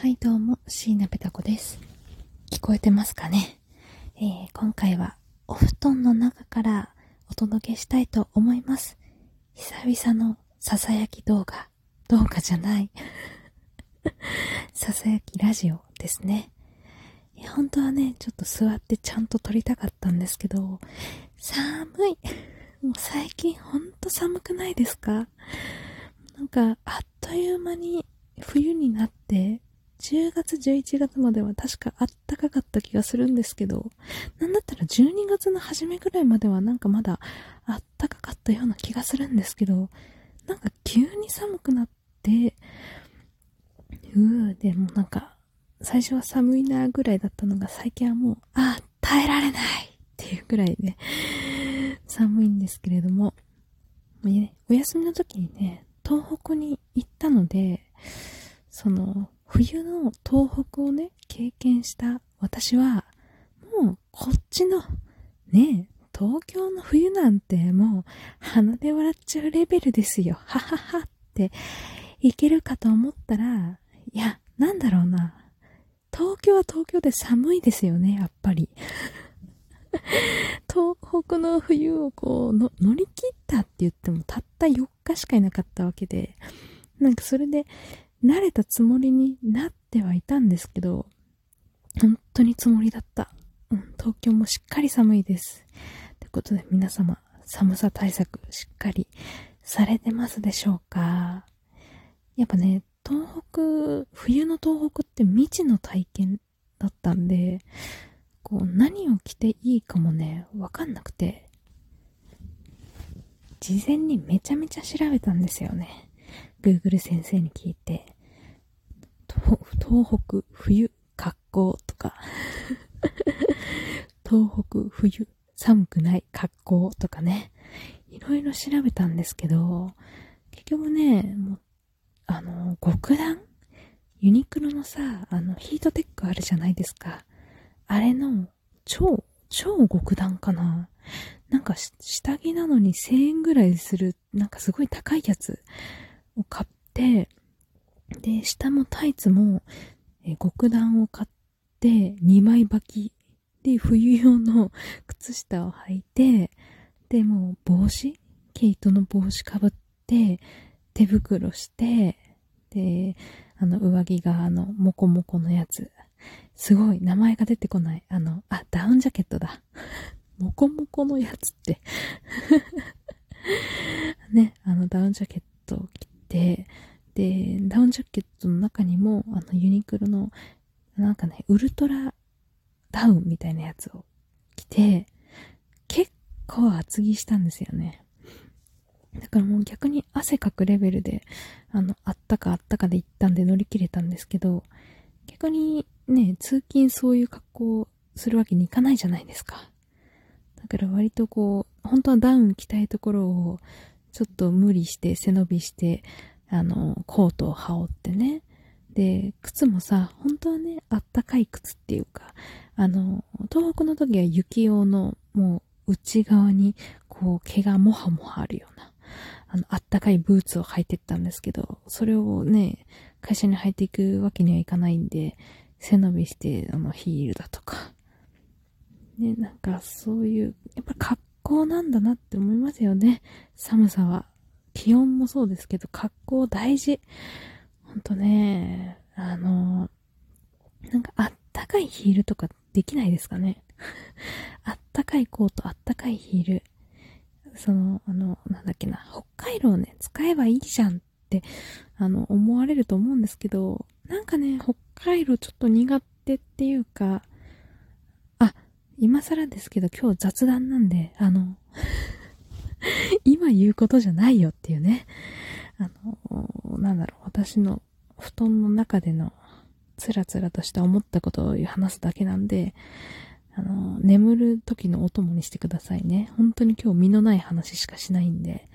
はいどうも、椎名ペタ子です。聞こえてますかね？えー、今回はお布団の中からお届けしたいと思います。久々のささやき動画、動画じゃない。ささやきラジオですね。本当はね、ちょっと座ってちゃんと撮りたかったんですけど、寒い。もう最近ほんと寒くないですか？なんか、あっという間に冬になって、10月、11月までは確かあったかかった気がするんですけど、なんだったら12月の初めぐらいまではなんかまだあったかかったような気がするんですけど、なんか急に寒くなって、うー、でもなんか、最初は寒いなぐらいだったのが最近はもう、ああ、耐えられないっていうぐらいで、寒いんですけれども、ね、お休みの時にね、東北に行ったので、その、冬の東北をね、経験した私は、もうこっちの、ね東京の冬なんてもう鼻で笑っちゃうレベルですよ。はははっていけるかと思ったら、いや、なんだろうな。東京は東京で寒いですよね、やっぱり。東北の冬をこう乗り切ったって言ってもたった4日しかいなかったわけで、なんかそれで慣れたつもりになってはいたんですけど、本当につもりだった。うん、東京もしっかり寒いです。ということで皆様、寒さ対策しっかりされてますでしょうか？やっぱね、東北、冬の東北って未知の体験だったんで、こう何を着ていいかもね、わかんなくて、事前にめちゃめちゃ調べたんですよね。Google 先生に聞いて、東北冬格好とか 東北冬寒くない格好とかね、いろいろ調べたんですけど、結局ね、もう、あの、極暖？ユニクロのさ、あの、ヒートテックあるじゃないですか。あれの、超、超極暖かななんか、下着なのに1000円ぐらいする、なんかすごい高いやつ。を買って、で、下もタイツも、え極暖を買って、2枚履きで、冬用の靴下を履いて、で、もう帽子毛糸の帽子かぶって、手袋して、で、あの、上着があの、モコモコのやつ。すごい、名前が出てこない。あの、あ、ダウンジャケットだ。モコモコのやつって ね、あの、ダウンジャケットを着てて、で、ダウンジャケットの中にも、あの、ユニクロの、なんかね、ウルトラダウンみたいなやつを着て、結構厚着したんですよね。だからもう逆に汗かくレベルで、あの、あったかあったかで行ったんで乗り切れたんですけど、逆にね、通勤そういう格好するわけにいかないじゃないですか。だから割とこう、本当はダウン着たいところを、ちょっと無理して背伸びして、あの、コートを羽織ってね。で、靴もさ、本当はね、あったかい靴っていうか、あの、東北の時は雪用の、もう内側に、こう、毛がもはもはあるような、あの、あったかいブーツを履いてったんですけど、それをね、会社に履いていくわけにはいかないんで、背伸びして、あの、ヒールだとか。ね、なんかそういう、やっぱ格好なんだなって思いますよね。寒さは。気温もそうですけど、格好大事。ほんとね、あの、なんかあったかいヒールとかできないですかね。あったかいコート、あったかいヒール。その、あの、なんだっけな、北海道ね、使えばいいじゃんって、あの、思われると思うんですけど、なんかね、北海道ちょっと苦手っていうか、今更ですけど今日雑談なんで、あの 今言うことじゃないよっていうね。あの、なんだろう、私の布団の中でのつらつらとした思ったことを話すだけなんで、あの、眠る時のお供にしてくださいね。本当に今日身のない話しかしないんで。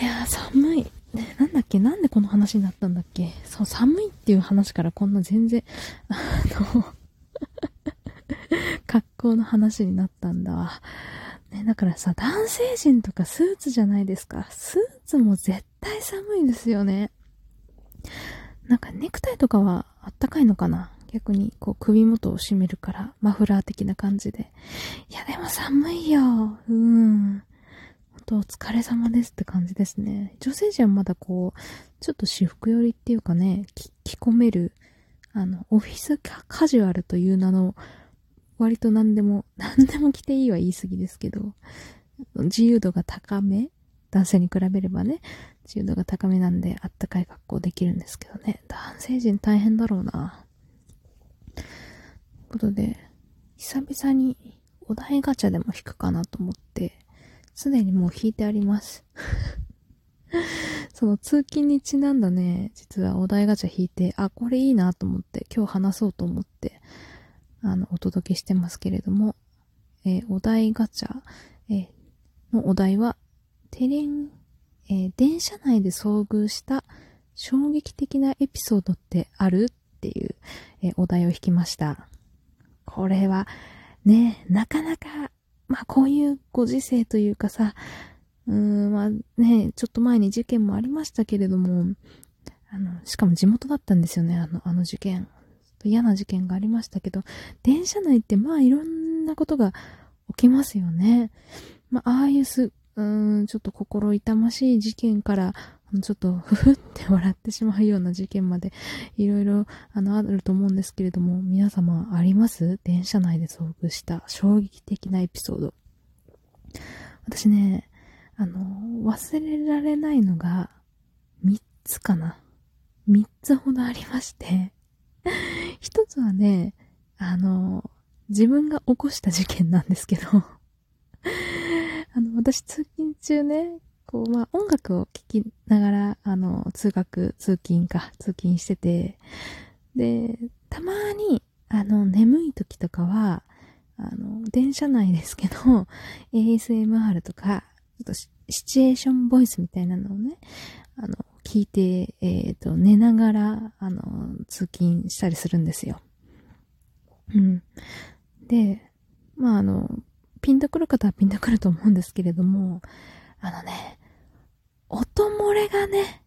いや寒い。ね、なんだっけ？なんでこの話になったんだっけ？そう、寒いっていう話からこんな全然、あの格好の話になったんだわ。ね、だからさ、男性陣とかスーツじゃないですか。スーツも絶対寒いですよね。なんかネクタイとかはあったかいのかな？逆にこう首元を締めるからマフラー的な感じで。いやでも寒いよ。うん。本当お疲れ様ですって感じですね。女性陣はまだこう、ちょっと私服寄りっていうかね、着込める、あの、オフィスカジュアルという名の、割と何でも、何でも着ていいは言い過ぎですけど、自由度が高め男性に比べればね、自由度が高めなんであったかい格好できるんですけどね。男性陣大変だろうな。ということで、久々にお題ガチャでも引くかなと思って、すでにもう引いてあります。その通勤にちなんだね、実はお題ガチャ引いて、あ、これいいなと思って、今日話そうと思って、あの、お届けしてますけれども、えー、お題ガチャ、えー、のお題は、テレン、えー、電車内で遭遇した衝撃的なエピソードってある？っていう、え、お題を引きました。これは、ね、なかなか、まあこういうご時世というかさ、うーん、まあね、ちょっと前に事件もありましたけれども、あの、しかも地元だったんですよね、あの、あの事件。と嫌な事件がありましたけど、電車内ってまあいろんなことが起きますよね。まあ、ああいうす、うーん、ちょっと心痛ましい事件から、ちょっと、ふふって笑ってしまうような事件まで、いろいろ、あの、あると思うんですけれども、皆様、あります？電車内で遭遇した衝撃的なエピソード。私ね、あの、忘れられないのが、三つかな。三つほどありまして、一つはね、あの、自分が起こした事件なんですけど。あの、私通勤中ね、こう、まあ、音楽を聴きながら、あの、通学、通勤か、通勤してて、で、たまに、あの、眠い時とかは、あの、電車内ですけど、ASMR とか、ちょっとシチュエーションボイスみたいなのをね、あの、聞いて、えっ、ー、と、寝ながら、あの、通勤したりするんですよ。うん。で、まあ、あの、ピンとくる方はピンとくると思うんですけれども、あのね、音漏れがね、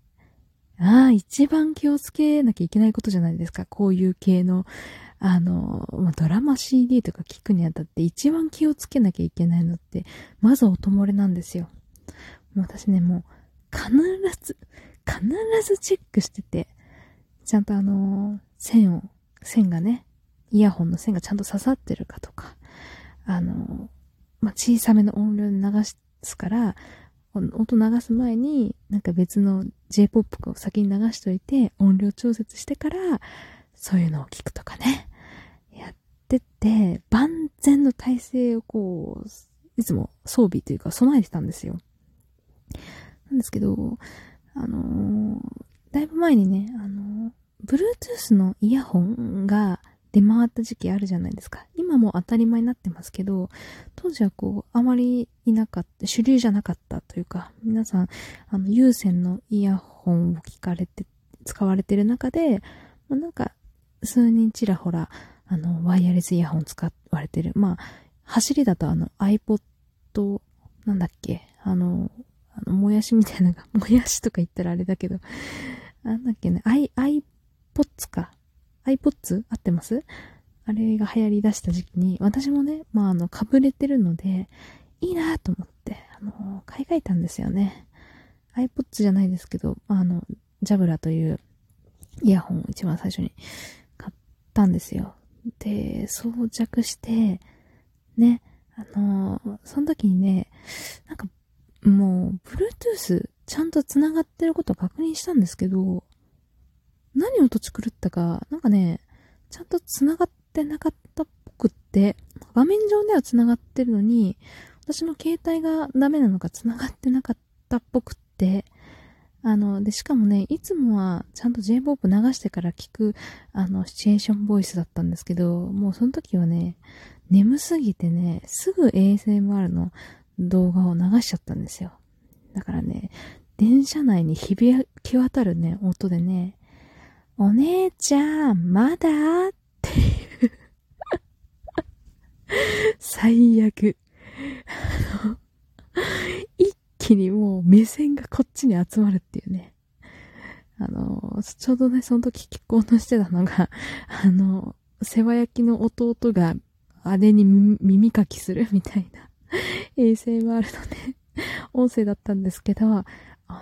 ああ、一番気をつけなきゃいけないことじゃないですか。こういう系の、あの、ドラマ CD とか聞くにあたって一番気をつけなきゃいけないのって、まず音漏れなんですよ。もう私ね、もう、必ず、必ずチェックしてて、ちゃんとあの、線を、線がね、イヤホンの線がちゃんと刺さってるかとか、あの、まあ、小さめの音量で流すから、音流す前に、なんか別の J-POP を先に流しといて、音量調節してから、そういうのを聞くとかね。やってて、万全の体制をこう、いつも装備というか備えてたんですよ。なんですけど、あのー、だいぶ前にね、あのー、Bluetooth のイヤホンが出回った時期あるじゃないですか。今も当たり前になってますけど、当時はこう、あまりいなかった、主流じゃなかったというか、皆さん、あの、有線のイヤホンを聞かれて、使われてる中で、まあ、なんか、数人ちらほら、あの、ワイヤレスイヤホン使われてる。まあ、走りだとあの、iPod、なんだっけ、あの、あの、もやしみたいなのが、もやしとか言ったらあれだけど、なんだっけね、i、iPods か。iPods? 合ってます？あれが流行り出した時期に、私もね、まあ、あの、かぶれてるので、いいなと思って、あの、買い替えたんですよね。iPods じゃないですけど、あの、ジャブラというイヤホンを一番最初に買ったんですよ。で、装着して、ね、あの、その時にね、なんか、もう、Bluetooth ちゃんと繋がってることを確認したんですけど、何を土地狂ったか、なんかね、ちゃんと繋がってなかったっぽくって、画面上では繋がってるのに、私の携帯がダメなのか繋がってなかったっぽくって、あの、で、しかもね、いつもはちゃんと J-POP 流してから聞く、あの、シチュエーションボイスだったんですけど、もうその時はね、眠すぎてね、すぐ ASMR の動画を流しちゃったんですよ。だからね、電車内に響き渡るね、音でね、お姉ちゃん、まだ？っていう 最悪。あの、一気にもう目線がこっちに集まるっていうね。あの、ちょうどね、その時聞こうとしてたのが、あの、世話焼きの弟が姉に耳かきするみたいな ASMR のね、音声だったんですけど、お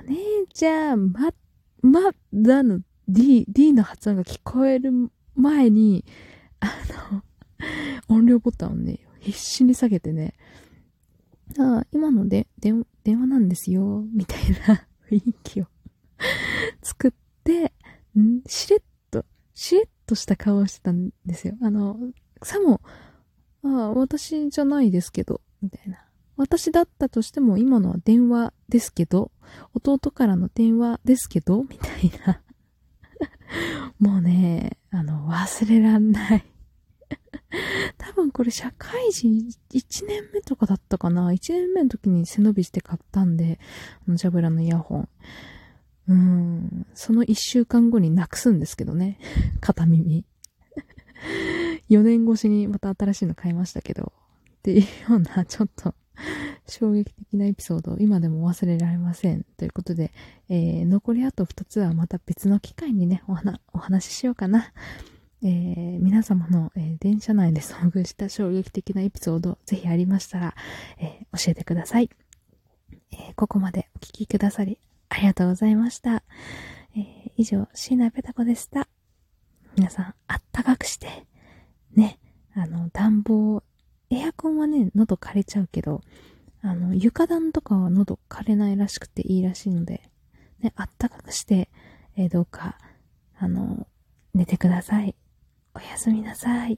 姉ちゃん、ま、まだの D、D の発音が聞こえる前に、あの、音量ボタンをね、必死に下げてね、あ、今ので、で、電話なんですよ、みたいな雰囲気を作って、んしれっと、しれっとした顔をしてたんですよ。あの、さも、あ、私じゃないですけど、みたいな。私だったとしても今のは電話ですけど、弟からの電話ですけど、みたいな。もうね、あの、忘れらんない 多分これ社会人1年目とかだったかな ?1 年目の時に背伸びして買ったんで、あのジャブラのイヤホン。うん、その1週間後になくすんですけどね。片耳。4年越しにまた新しいの買いましたけど、っていうような、ちょっと衝撃的なエピソードを今でも忘れられません。ということで、えー、残りあと2つはまた別の機会にね、お話お話ししようかな。えー、皆様の、えー、電車内で遭遇した衝撃的なエピソード、ぜひありましたら、えー、教えてください。えここまでお聞きくださり、ありがとうございました。え以上、椎名ペタ子でした。皆さん、あったかくして、ね、あの、暖房、エアコンはね、喉枯れちゃうけど、あの、床暖とかは喉枯れないらしくていいらしいので、ね、あったかくして、えどうか、あの、寝てください。おやすみなさい。